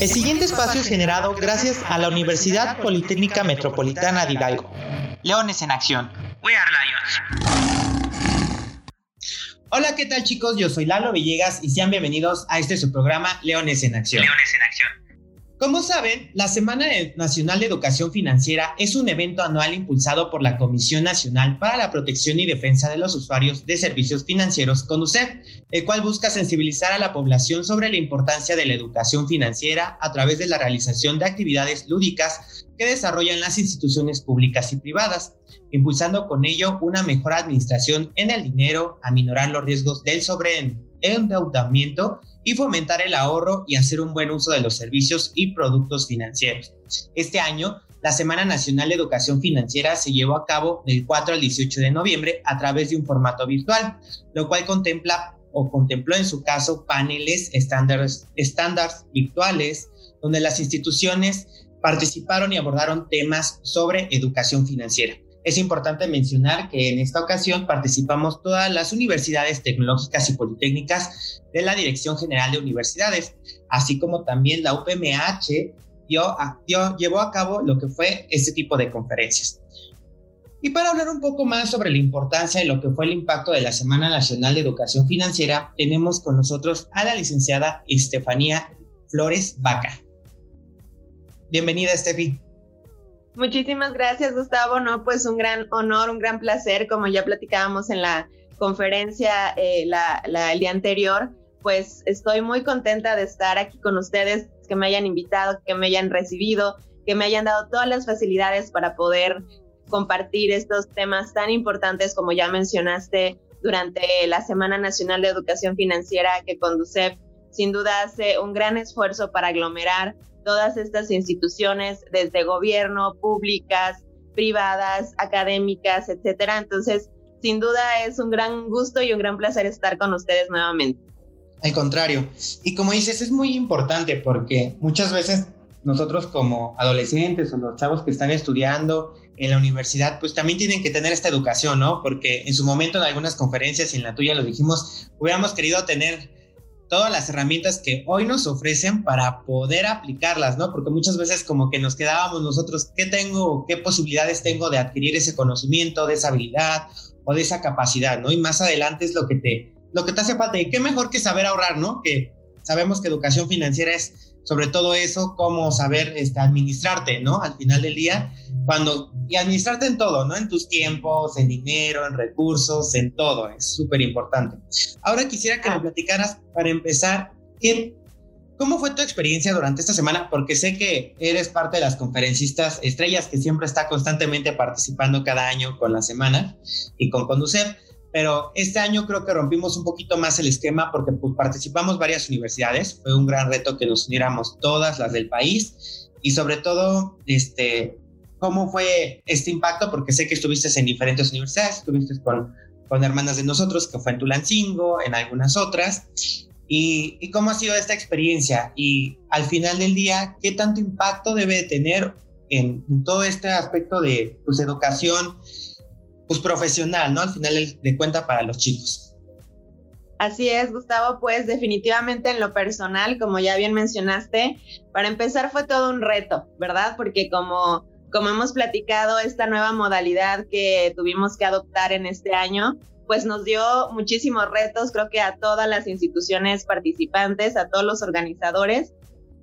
El siguiente espacio es generado gracias a la Universidad Politécnica Metropolitana de Hidalgo. Leones en Acción. We are Lions. Hola, ¿qué tal chicos? Yo soy Lalo Villegas y sean bienvenidos a este su programa Leones en Acción. Leones en Acción como saben, la Semana Nacional de Educación Financiera es un evento anual impulsado por la Comisión Nacional para la Protección y Defensa de los Usuarios de Servicios Financieros, CONUCEF, el cual busca sensibilizar a la población sobre la importancia de la educación financiera a través de la realización de actividades lúdicas que desarrollan las instituciones públicas y privadas, impulsando con ello una mejor administración en el dinero, aminorar los riesgos del sobreendeudamiento y fomentar el ahorro y hacer un buen uso de los servicios y productos financieros. Este año, la Semana Nacional de Educación Financiera se llevó a cabo del 4 al 18 de noviembre a través de un formato virtual, lo cual contempla o contempló en su caso paneles estándares, virtuales donde las instituciones participaron y abordaron temas sobre educación financiera. Es importante mencionar que en esta ocasión participamos todas las universidades tecnológicas y politécnicas de la Dirección General de Universidades, así como también la UPMH dio, llevó a cabo lo que fue este tipo de conferencias. Y para hablar un poco más sobre la importancia de lo que fue el impacto de la Semana Nacional de Educación Financiera, tenemos con nosotros a la licenciada Estefanía Flores Vaca. Bienvenida, Estefi. Muchísimas gracias, Gustavo. No, pues un gran honor, un gran placer, como ya platicábamos en la conferencia eh, el día anterior, pues estoy muy contenta de estar aquí con ustedes, que me hayan invitado, que me hayan recibido, que me hayan dado todas las facilidades para poder compartir estos temas tan importantes como ya mencionaste durante la Semana Nacional de Educación Financiera que Conducef sin duda hace un gran esfuerzo para aglomerar todas estas instituciones, desde gobierno, públicas, privadas, académicas, etcétera. Entonces, sin duda es un gran gusto y un gran placer estar con ustedes nuevamente. Al contrario, y como dices, es muy importante porque muchas veces nosotros como adolescentes o los chavos que están estudiando en la universidad, pues también tienen que tener esta educación, ¿no? Porque en su momento en algunas conferencias y en la tuya lo dijimos, hubiéramos querido tener todas las herramientas que hoy nos ofrecen para poder aplicarlas, ¿no? Porque muchas veces como que nos quedábamos nosotros, ¿qué tengo, qué posibilidades tengo de adquirir ese conocimiento, de esa habilidad o de esa capacidad, ¿no? Y más adelante es lo que te, lo que te hace falta. Y qué mejor que saber ahorrar, ¿no? Que sabemos que educación financiera es sobre todo eso, cómo saber este, administrarte, ¿no? Al final del día, cuando, y administrarte en todo, ¿no? En tus tiempos, en dinero, en recursos, en todo, es súper importante. Ahora quisiera que me platicaras, para empezar, ¿qué, ¿cómo fue tu experiencia durante esta semana? Porque sé que eres parte de las conferencistas estrellas que siempre está constantemente participando cada año con la semana y con Conducir pero este año creo que rompimos un poquito más el esquema porque pues, participamos varias universidades, fue un gran reto que nos uniéramos todas las del país y sobre todo, este, ¿cómo fue este impacto? Porque sé que estuviste en diferentes universidades, estuviste con, con hermanas de nosotros, que fue en Tulancingo, en algunas otras, y, y, cómo ha sido esta experiencia y al final del día, ¿qué tanto impacto debe tener en, en todo este aspecto de pues, educación? pues profesional, ¿no? Al final de cuenta para los chicos. Así es, Gustavo, pues definitivamente en lo personal, como ya bien mencionaste, para empezar fue todo un reto, ¿verdad? Porque como, como hemos platicado, esta nueva modalidad que tuvimos que adoptar en este año, pues nos dio muchísimos retos, creo que a todas las instituciones participantes, a todos los organizadores,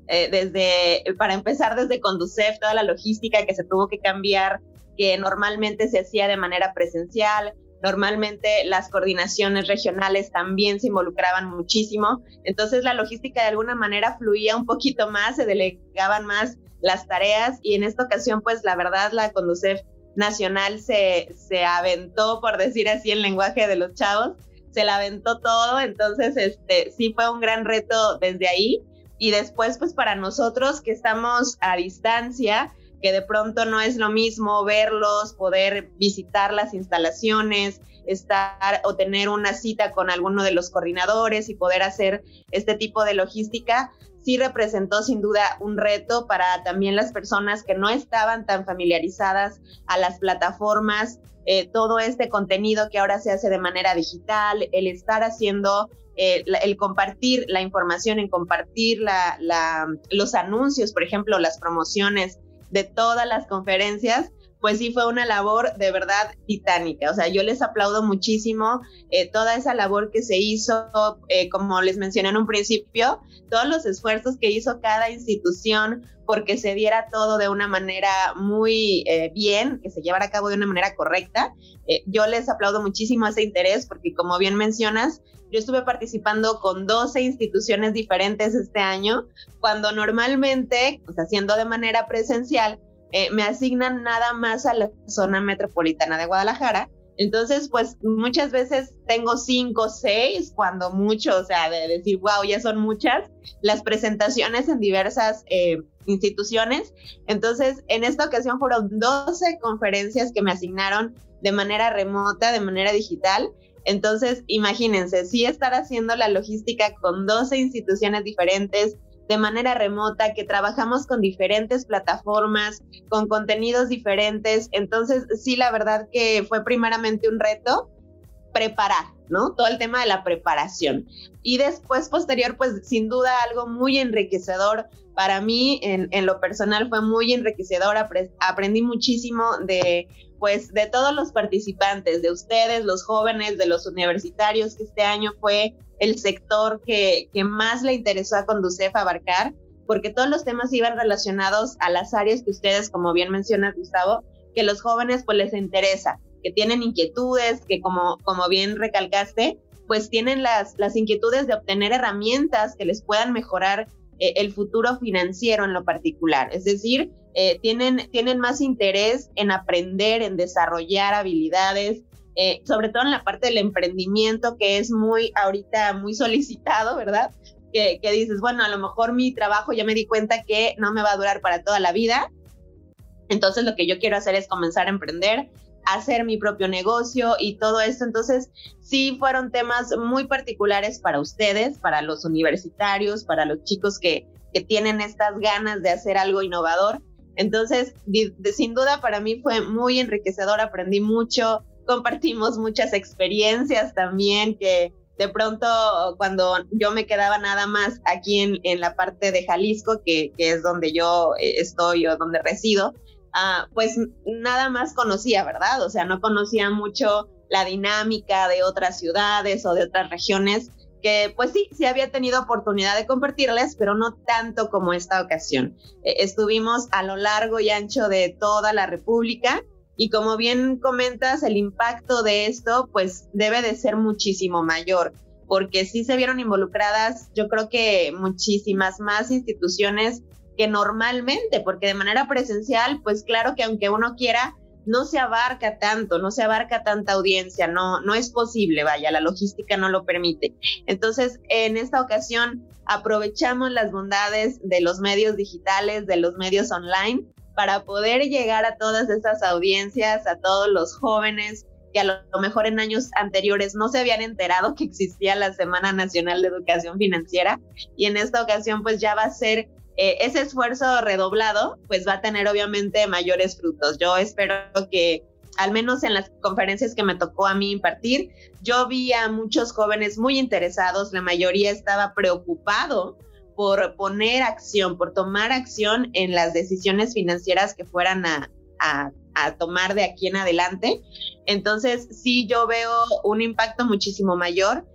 eh, desde, para empezar desde Conducef, toda la logística que se tuvo que cambiar que normalmente se hacía de manera presencial. Normalmente las coordinaciones regionales también se involucraban muchísimo. Entonces la logística de alguna manera fluía un poquito más, se delegaban más las tareas. Y en esta ocasión pues la verdad la Conducef Nacional se, se aventó, por decir así, el lenguaje de los chavos, se la aventó todo, entonces este sí fue un gran reto desde ahí. Y después pues para nosotros que estamos a distancia, que de pronto no es lo mismo verlos, poder visitar las instalaciones, estar o tener una cita con alguno de los coordinadores y poder hacer este tipo de logística, sí representó sin duda un reto para también las personas que no estaban tan familiarizadas a las plataformas, eh, todo este contenido que ahora se hace de manera digital, el estar haciendo eh, el compartir la información, en compartir la, los anuncios, por ejemplo, las promociones de todas las conferencias, pues sí fue una labor de verdad titánica. O sea, yo les aplaudo muchísimo eh, toda esa labor que se hizo, eh, como les mencioné en un principio, todos los esfuerzos que hizo cada institución porque se diera todo de una manera muy eh, bien, que se llevara a cabo de una manera correcta. yo les aplaudo muchísimo ese interés porque como bien mencionas, yo estuve participando con 12 instituciones diferentes este año, cuando normalmente, pues haciendo de manera presencial, eh, me asignan nada más a la zona metropolitana de Guadalajara. Entonces, pues muchas veces tengo cinco, seis, cuando mucho, o sea, de decir, wow, ya son muchas, las presentaciones en diversas eh, instituciones. Entonces, en esta ocasión fueron 12 conferencias que me asignaron de manera remota, de manera digital. Entonces, imagínense, sí estar haciendo la logística con 12 instituciones diferentes, de manera remota, que trabajamos con diferentes plataformas, con contenidos diferentes. Entonces, sí, la verdad que fue primeramente un reto preparar, ¿no? Todo el tema de la preparación. Y después, posterior, pues sin duda algo muy enriquecedor para mí, en, en lo personal, fue muy enriquecedor. aprendí muchísimo de, pues, de todos los participantes, de ustedes, los jóvenes, de los universitarios, que este año fue el sector que, que más le interesó a Conducef abarcar, porque todos los temas iban relacionados a las áreas que ustedes, como bien menciona Gustavo, que los jóvenes pues les interesa, que tienen inquietudes, que como, como bien recalcaste, pues tienen las, las inquietudes de obtener herramientas que les puedan mejorar eh, el futuro financiero en lo particular. Es decir, eh, tienen, tienen más interés en aprender, en desarrollar habilidades, eh, sobre todo en la parte del emprendimiento, que es muy ahorita muy solicitado, ¿verdad? Que, que, dices, bueno, a lo mejor mi trabajo ya me di cuenta que no me va a durar para toda la vida. Entonces lo que yo quiero hacer es comenzar a emprender, hacer mi propio negocio y todo esto. Entonces sí fueron temas muy particulares para ustedes, para los universitarios, para los chicos que, que tienen estas ganas de hacer algo innovador. Entonces, sin duda para mí fue muy enriquecedor, aprendí mucho, compartimos muchas experiencias también que de pronto cuando yo me quedaba nada más aquí en, en la parte de Jalisco, que, que, es donde yo eh, estoy o donde resido, uh, pues nada más conocía, ¿verdad? O sea, no conocía mucho la dinámica de otras ciudades o de otras regiones, que pues sí, sí había tenido oportunidad de compartirles, pero no tanto como esta ocasión. Eh, estuvimos a lo largo y ancho de toda la República y como bien comentas, el impacto de esto pues debe de ser muchísimo mayor, porque sí se vieron involucradas, yo creo que muchísimas más instituciones que normalmente, porque de manera presencial, pues claro que aunque uno quiera, no se abarca tanto, no se abarca tanta audiencia, no, no es posible, vaya, la logística no lo permite. Entonces, en esta ocasión, aprovechamos las bondades de los medios digitales, de los medios online, para poder llegar a todas esas audiencias, a todos los jóvenes que a lo mejor en años anteriores no se habían enterado que existía la Semana Nacional de Educación Financiera y en esta ocasión pues ya va a ser eh, ese esfuerzo redoblado, pues va a tener obviamente mayores frutos. Yo espero que al menos en las conferencias que me tocó a mí impartir, yo vi a muchos jóvenes muy interesados, la mayoría estaba preocupado por poner acción, por tomar acción en las decisiones financieras que fueran a, tomar de aquí en adelante. Entonces, sí, yo veo un impacto muchísimo mayor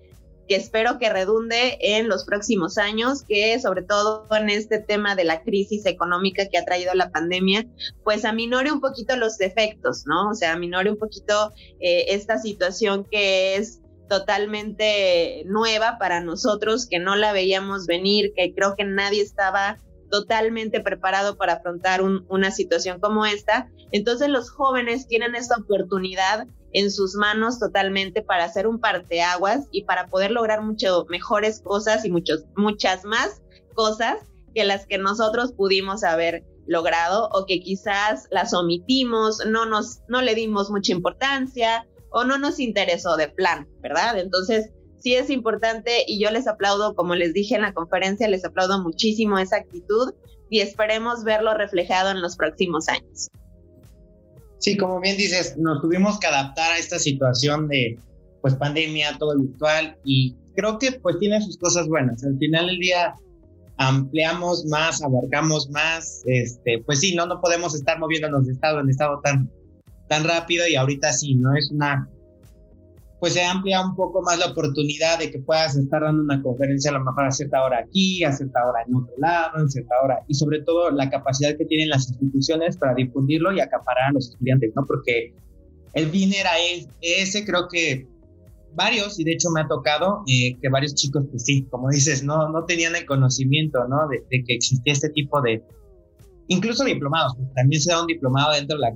que espero que redunde en los próximos años, que sobre todo en este tema de la crisis económica que ha traído la pandemia, pues aminore un poquito los efectos, ¿no? O sea, aminore un poquito eh, esta situación que es totalmente nueva para nosotros, que no la veíamos venir, que creo que nadie estaba totalmente preparado para afrontar una situación como esta. Entonces los jóvenes tienen esta oportunidad en sus manos totalmente para hacer un parteaguas y para poder lograr mucho mejores cosas y muchos, muchas más cosas que las que nosotros pudimos haber logrado o que quizás las omitimos, no nos no le dimos mucha importancia o no nos interesó de plan, ¿verdad? Entonces, sí es importante y yo les aplaudo, como les dije en la conferencia, les aplaudo muchísimo esa actitud y esperemos verlo reflejado en los próximos años. Sí, como bien dices, nos tuvimos que adaptar a esta situación de, pues pandemia, todo virtual y creo que pues tiene sus cosas buenas. Al final del día ampliamos más, abarcamos más, este, pues sí, no, no podemos estar moviéndonos de estado en estado tan, tan rápido y ahorita sí, ¿no? Es una, pues se amplia un poco más la oportunidad de que puedas estar dando una conferencia a lo mejor a cierta hora aquí, a cierta hora en otro lado, en cierta hora, y sobre todo la capacidad que tienen las instituciones para difundirlo y acaparar a los estudiantes, ¿no? Porque el fin era ese, creo que varios, y de hecho me ha tocado eh, que varios chicos, pues sí, como dices, no, no tenían el conocimiento, ¿no? De, que existía este tipo de, incluso diplomados, pues también se da un diplomado dentro de la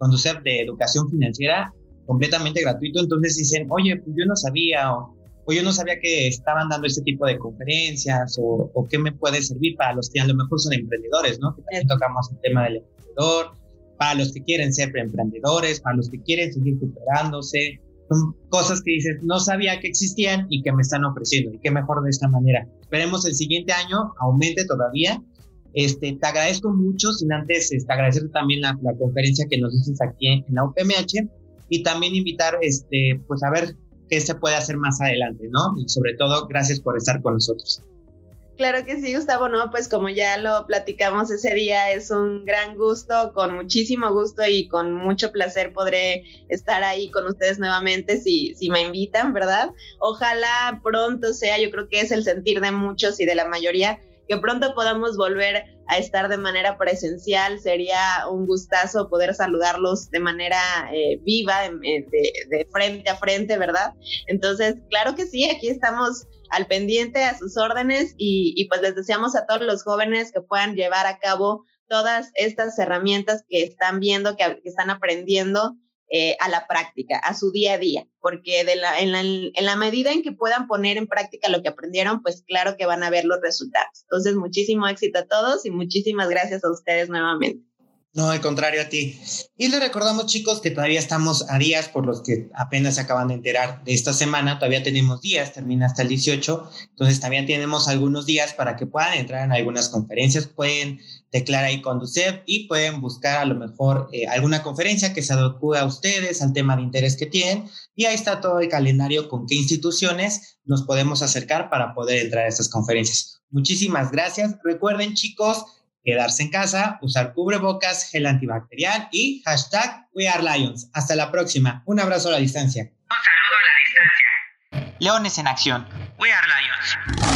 conducir de educación financiera completamente gratuito, entonces dicen, oye, pues yo no sabía, o, yo no sabía que estaban dando este tipo de conferencias, o, o qué me puede servir para los que a lo mejor son emprendedores, ¿no? Que también tocamos el tema del emprendedor, para los que quieren ser emprendedores, para los que quieren seguir superándose, son cosas que dices, no sabía que existían y que me están ofreciendo, y qué mejor de esta manera. Esperemos el siguiente año aumente todavía. Este, te agradezco mucho, sin antes este, agradecer también la, la, conferencia que nos dices aquí en, la UPMH y también invitar este, pues a ver qué se puede hacer más adelante, ¿no? Y sobre todo, gracias por estar con nosotros. Claro que sí, Gustavo, no, pues como ya lo platicamos ese día, es un gran gusto, con muchísimo gusto y con mucho placer podré estar ahí con ustedes nuevamente si, si me invitan, ¿verdad? Ojalá pronto sea, yo creo que es el sentir de muchos y de la mayoría, que pronto podamos volver a estar de manera presencial. Sería un gustazo poder saludarlos de manera eh, viva, de, de, frente a frente, ¿verdad? Entonces, claro que sí, aquí estamos al pendiente, a sus órdenes y, pues les deseamos a todos los jóvenes que puedan llevar a cabo todas estas herramientas que están viendo, que, están aprendiendo eh, a la práctica, a su día a día, porque de la, en, la, en la medida en que puedan poner en práctica lo que aprendieron, pues claro que van a ver los resultados. Entonces, muchísimo éxito a todos y muchísimas gracias a ustedes nuevamente. No, al contrario a ti. Y le recordamos, chicos, que todavía estamos a días por los que apenas se acaban de enterar de esta semana. Todavía tenemos días, termina hasta el 18. Entonces, también tenemos algunos días para que puedan entrar en algunas conferencias. Pueden declarar ahí con DUCEP y pueden buscar a lo mejor eh, alguna conferencia que se adecue a ustedes, al tema de interés que tienen. Y ahí está todo el calendario con qué instituciones nos podemos acercar para poder entrar a estas conferencias. Muchísimas gracias. Recuerden, chicos, quedarse en casa, usar cubrebocas, gel antibacterial y hashtag We Are Lions. Hasta la próxima. Un abrazo a la distancia. Un saludo a la distancia. Leones en acción. We Are Lions.